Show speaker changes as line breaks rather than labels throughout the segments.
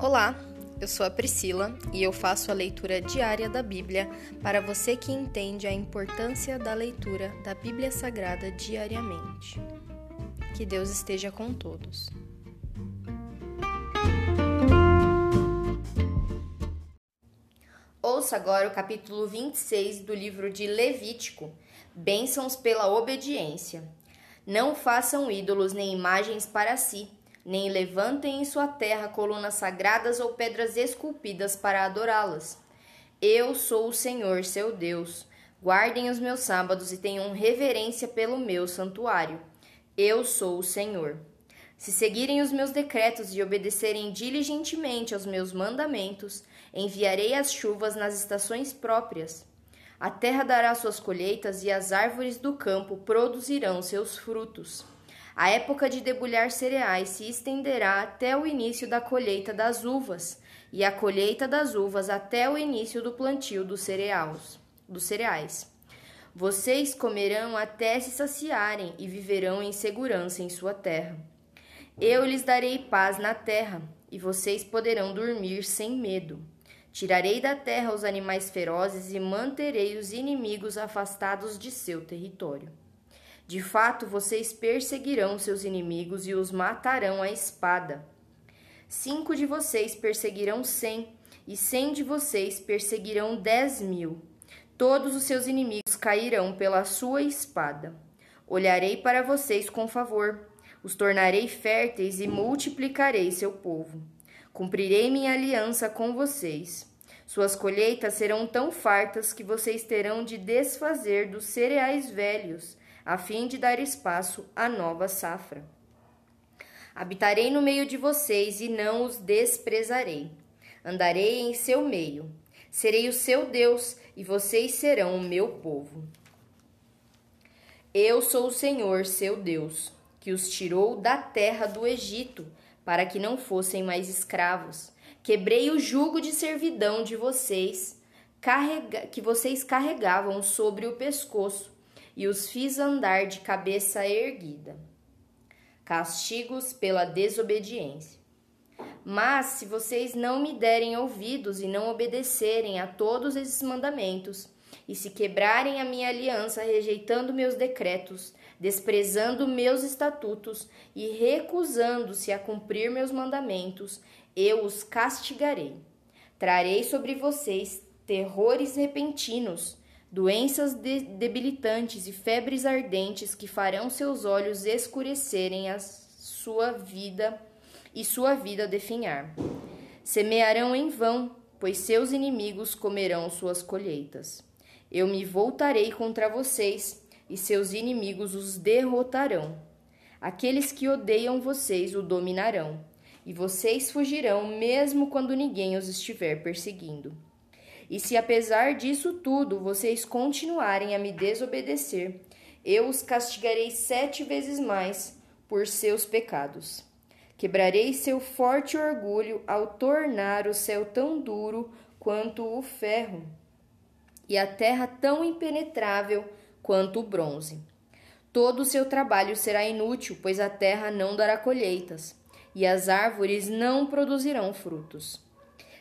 Olá, eu sou a Priscila e eu faço a leitura diária da Bíblia para você que entende a importância da leitura da Bíblia Sagrada diariamente. Que Deus esteja com todos. Ouça agora o capítulo 26 do livro de Levítico: Bênçãos pela obediência. Não façam ídolos nem imagens para si nem levantem em sua terra colunas sagradas ou pedras esculpidas para adorá-las. Eu sou o Senhor, seu Deus. Guardem os meus sábados e tenham reverência pelo meu santuário. Eu sou o Senhor. Se seguirem os meus decretos e obedecerem diligentemente aos meus mandamentos, enviarei as chuvas nas estações próprias. A terra dará suas colheitas e as árvores do campo produzirão seus frutos. A época de debulhar cereais se estenderá até o início da colheita das uvas, e a colheita das uvas até o início do plantio dos cereais. Dos cereais. Vocês comerão até se saciarem e viverão em segurança em sua terra. Eu lhes darei paz na terra, e vocês poderão dormir sem medo. Tirarei da terra os animais ferozes e manterei os inimigos afastados de seu território. De fato, vocês perseguirão seus inimigos e os matarão à espada. Cinco de vocês perseguirão cem, e cem de vocês perseguirão dez mil. Todos os seus inimigos cairão pela sua espada. Olharei para vocês com favor, os tornarei férteis e multiplicarei seu povo. Cumprirei minha aliança com vocês. Suas colheitas serão tão fartas que vocês terão de desfazer dos cereais velhos a fim de dar espaço à nova safra. Habitarei no meio de vocês e não os desprezarei. Andarei em seu meio. Serei o seu Deus e vocês serão o meu povo. Eu sou o Senhor, seu Deus, que os tirou da terra do Egito para que não fossem mais escravos. Quebrei o jugo de servidão de vocês, que vocês carregavam sobre o pescoço e os fiz andar de cabeça erguida. Castigos pela desobediência. Mas se vocês não me derem ouvidos e não obedecerem a todos esses mandamentos, e se quebrarem a minha aliança, rejeitando meus decretos, desprezando meus estatutos e recusando-se a cumprir meus mandamentos, eu os castigarei. Trarei sobre vocês terrores repentinos, doenças de debilitantes e febres ardentes que farão seus olhos escurecerem a sua vida e sua vida definhar. Semearão em vão, pois seus inimigos comerão suas colheitas. Eu me voltarei contra vocês, e seus inimigos os derrotarão. Aqueles que odeiam vocês o dominarão, e vocês fugirão mesmo quando ninguém os estiver perseguindo. E se apesar disso tudo vocês continuarem a me desobedecer, eu os castigarei sete vezes mais por seus pecados. Quebrarei seu forte orgulho ao tornar o céu tão duro quanto o ferro, e a terra tão impenetrável quanto o bronze. Todo o seu trabalho será inútil, pois a terra não dará colheitas, e as árvores não produzirão frutos.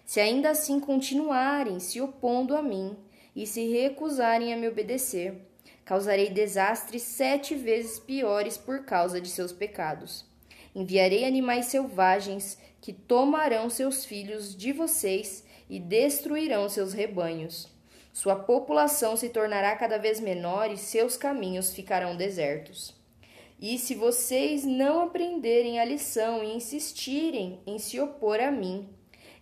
Se ainda assim continuarem se opondo a mim e se recusarem a me obedecer, causarei desastres sete vezes piores por causa de seus pecados. Enviarei animais selvagens que tomarão seus filhos de vocês e destruirão seus rebanhos. Sua população se tornará cada vez menor e seus caminhos ficarão desertos. E se vocês não aprenderem a lição e insistirem em se opor a mim,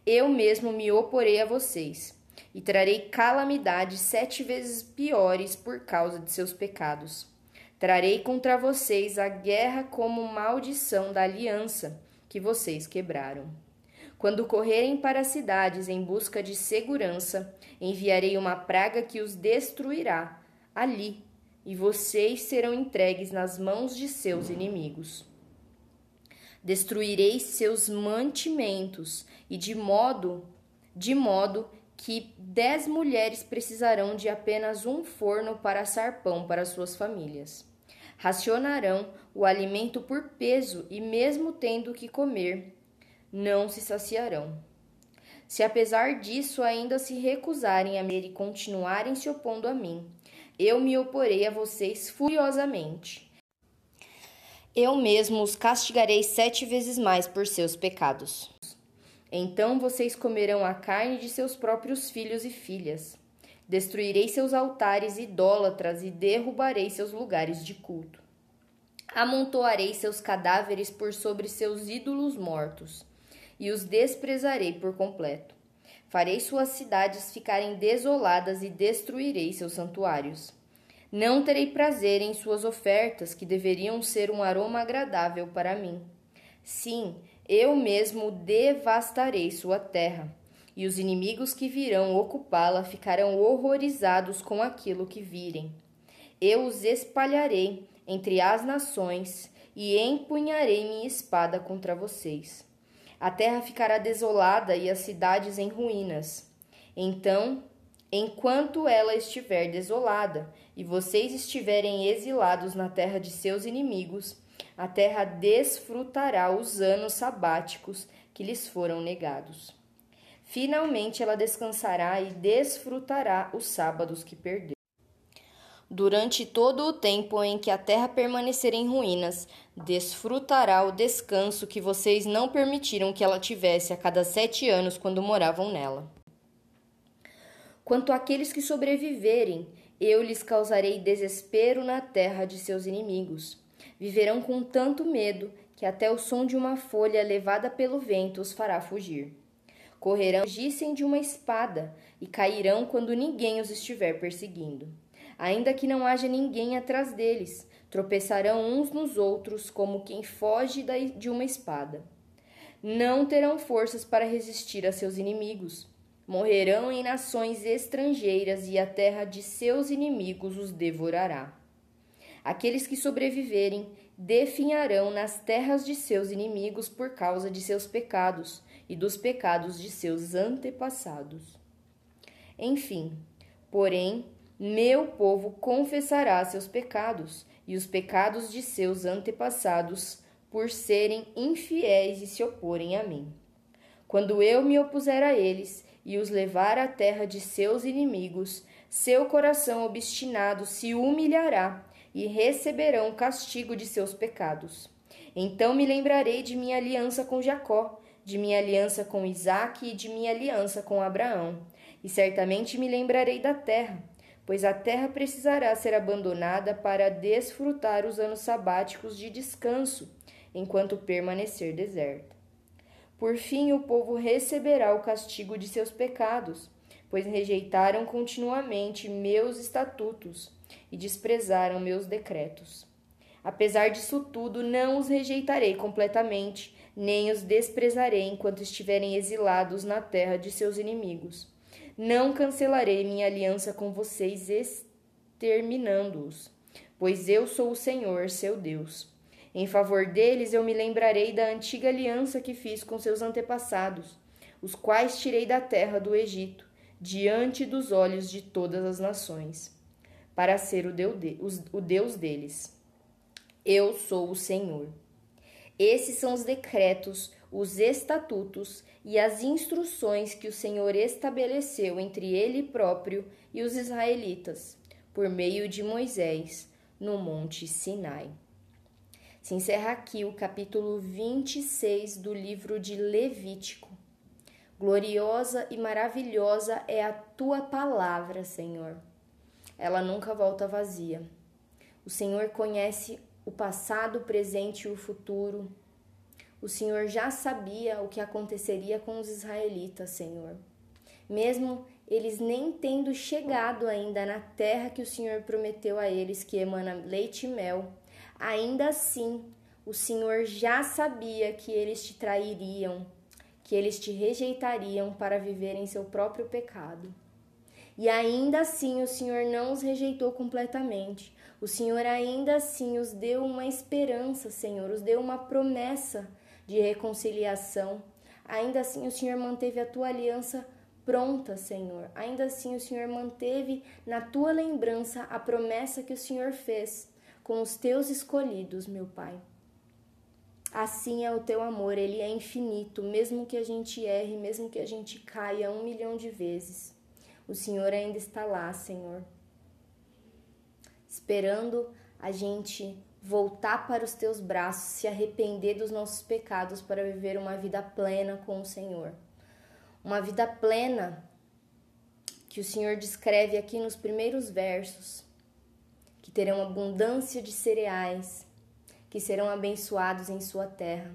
eu mesmo me oporei a vocês, e trarei calamidades sete vezes piores por causa de seus pecados. Trarei contra vocês a guerra como maldição da aliança que vocês quebraram. Quando correrem para as cidades em busca de segurança, enviarei uma praga que os destruirá ali, e vocês serão entregues nas mãos de seus inimigos. Destruirei seus mantimentos e de modo de modo que dez mulheres precisarão de apenas um forno para assar pão para suas famílias. Racionarão o alimento por peso e mesmo tendo que comer não se saciarão. Se apesar disso ainda se recusarem a me e continuarem se opondo a mim, eu me oporei a vocês furiosamente. Eu mesmo os castigarei sete vezes mais por seus pecados. Então vocês comerão a carne de seus próprios filhos e filhas. Destruirei seus altares idólatras e derrubarei seus lugares de culto. Amontoarei seus cadáveres por sobre seus ídolos mortos e os desprezarei por completo. Farei suas cidades ficarem desoladas e destruirei seus santuários. Não terei prazer em suas ofertas, que deveriam ser um aroma agradável para mim. Sim, eu mesmo devastarei sua terra, e os inimigos que virão ocupá-la ficarão horrorizados com aquilo que virem. Eu os espalharei entre as nações e empunharei minha espada contra vocês. A terra ficará desolada e as cidades em ruínas. Então, enquanto ela estiver desolada e vocês estiverem exilados na terra de seus inimigos, a terra desfrutará os anos sabáticos que lhes foram negados. Finalmente ela descansará e desfrutará os sábados que perdeu. Durante todo o tempo em que a terra permanecer em ruínas, desfrutará o descanso que vocês não permitiram que ela tivesse a cada sete anos quando moravam nela. Quanto àqueles que sobreviverem, eu lhes causarei desespero na terra de seus inimigos. Viverão com tanto medo que até o som de uma folha levada pelo vento os fará fugir. Correrão, gissem de uma espada, e cairão quando ninguém os estiver perseguindo ainda que não haja ninguém atrás deles. Tropeçarão uns nos outros, como quem foge de uma espada. Não terão forças para resistir a seus inimigos. Morrerão em nações estrangeiras e a terra de seus inimigos os devorará. Aqueles que sobreviverem definharão nas terras de seus inimigos por causa de seus pecados e dos pecados de seus antepassados. Enfim, porém, meu povo confessará seus pecados e os pecados de seus antepassados, por serem infiéis e se oporem a mim. Quando eu me opuser a eles e os levar à terra de seus inimigos, seu coração obstinado se humilhará e receberão castigo de seus pecados. Então me lembrarei de minha aliança com Jacó, de minha aliança com Isaque e de minha aliança com Abraão, e certamente me lembrarei da terra pois a terra precisará ser abandonada para desfrutar os anos sabáticos de descanso, enquanto permanecer deserta. Por fim, o povo receberá o castigo de seus pecados, pois rejeitaram continuamente meus estatutos e desprezaram meus decretos. Apesar disso tudo, não os rejeitarei completamente, nem os desprezarei enquanto estiverem exilados na terra de seus inimigos não cancelarei minha aliança com vocês, exterminando-os, pois eu sou o Senhor, seu Deus. Em favor deles eu me lembrarei da antiga aliança que fiz com seus antepassados, os quais tirei da terra do Egito, diante dos olhos de todas as nações, para ser o Deus deles. Eu sou o Senhor. Esses são os decretos, os estatutos e as instruções que o Senhor estabeleceu entre ele próprio e os israelitas, por meio de Moisés, no Monte Sinai. Se encerra aqui o capítulo 26 do livro de Levítico. Gloriosa e maravilhosa é a tua palavra, Senhor. Ela nunca volta vazia. O Senhor conhece o passado, o presente e o futuro. O Senhor já sabia o que aconteceria com os israelitas, Senhor. Mesmo eles nem tendo chegado ainda na terra que o Senhor prometeu a eles, que emana leite e mel, ainda assim o Senhor já sabia que eles te trairiam, que eles te rejeitariam para viver em seu próprio pecado. E ainda assim o Senhor não os rejeitou completamente. O Senhor ainda assim os deu uma esperança, Senhor, os deu uma promessa de reconciliação. Ainda assim o Senhor manteve a tua aliança pronta, Senhor. Ainda assim o Senhor manteve na tua lembrança a promessa que o Senhor fez com os teus escolhidos, meu Pai. Assim é o teu amor, ele é infinito, mesmo que a gente erre, mesmo que a gente caia um milhão de vezes. O Senhor ainda está lá, Senhor, esperando a gente voltar para os teus braços, se arrepender dos nossos pecados para viver uma vida plena com o Senhor. Uma vida plena que o Senhor descreve aqui nos primeiros versos, que terão abundância de cereais, que serão abençoados em sua terra.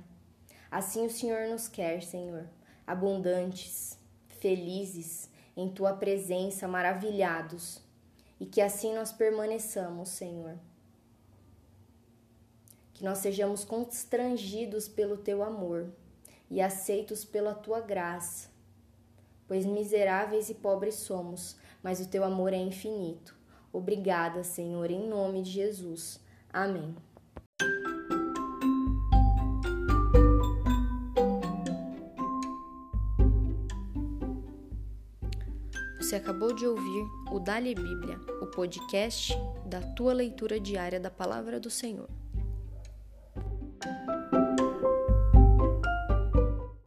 Assim o Senhor nos quer, Senhor, abundantes, felizes em tua presença, maravilhados, e que assim nós permaneçamos, Senhor que nós sejamos constrangidos pelo teu amor e aceitos pela tua graça, pois miseráveis e pobres somos, mas o teu amor é infinito. Obrigada, Senhor, em nome de Jesus. Amém. Você acabou de ouvir o Dali Bíblia, o podcast da tua leitura diária da palavra do Senhor.